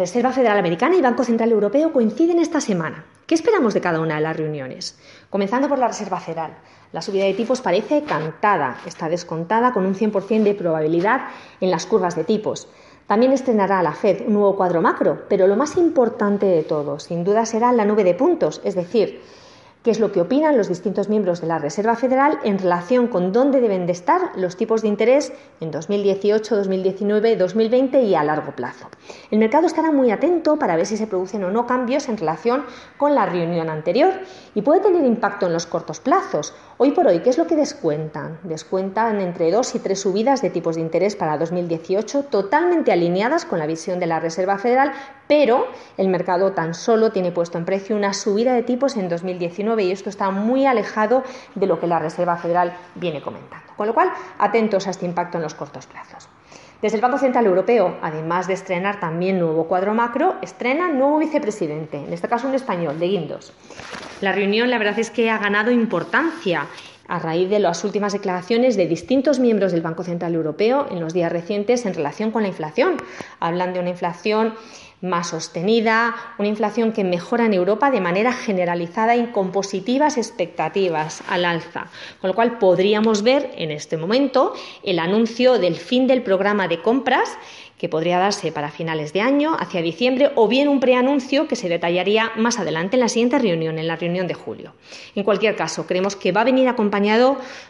Reserva Federal Americana y Banco Central Europeo coinciden esta semana. ¿Qué esperamos de cada una de las reuniones? Comenzando por la Reserva Federal. La subida de tipos parece cantada, está descontada con un 100% de probabilidad en las curvas de tipos. También estrenará la Fed un nuevo cuadro macro, pero lo más importante de todo, sin duda, será la nube de puntos, es decir, qué es lo que opinan los distintos miembros de la Reserva Federal en relación con dónde deben de estar los tipos de interés en 2018, 2019, 2020 y a largo plazo. El mercado estará muy atento para ver si se producen o no cambios en relación con la reunión anterior y puede tener impacto en los cortos plazos. Hoy por hoy, ¿qué es lo que descuentan? Descuentan entre dos y tres subidas de tipos de interés para 2018 totalmente alineadas con la visión de la Reserva Federal, pero el mercado tan solo tiene puesto en precio una subida de tipos en 2019 y esto está muy alejado de lo que la Reserva Federal viene comentando. Con lo cual, atentos a este impacto en los cortos plazos. Desde el Banco Central Europeo, además de estrenar también nuevo cuadro macro, estrena nuevo vicepresidente, en este caso un español, de Guindos. La reunión, la verdad es que ha ganado importancia a raíz de las últimas declaraciones de distintos miembros del Banco Central Europeo en los días recientes en relación con la inflación. Hablan de una inflación más sostenida, una inflación que mejora en Europa de manera generalizada y con positivas expectativas al alza, con lo cual podríamos ver en este momento el anuncio del fin del programa de compras que podría darse para finales de año, hacia diciembre, o bien un preanuncio que se detallaría más adelante en la siguiente reunión, en la reunión de julio. En cualquier caso, creemos que va a venir acompañado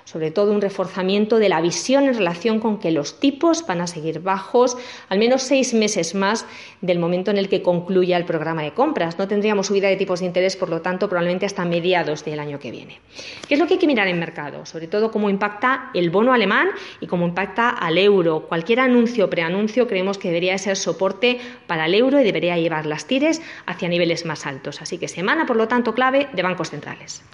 sobre todo un reforzamiento de la visión en relación con que los tipos van a seguir bajos al menos seis meses más del momento en el que concluya el programa de compras. No tendríamos subida de tipos de interés, por lo tanto, probablemente hasta mediados del año que viene. ¿Qué es lo que hay que mirar en mercado? Sobre todo cómo impacta el bono alemán y cómo impacta al euro. Cualquier anuncio o preanuncio creemos que debería ser soporte para el euro y debería llevar las tires hacia niveles más altos. Así que semana, por lo tanto, clave de bancos centrales.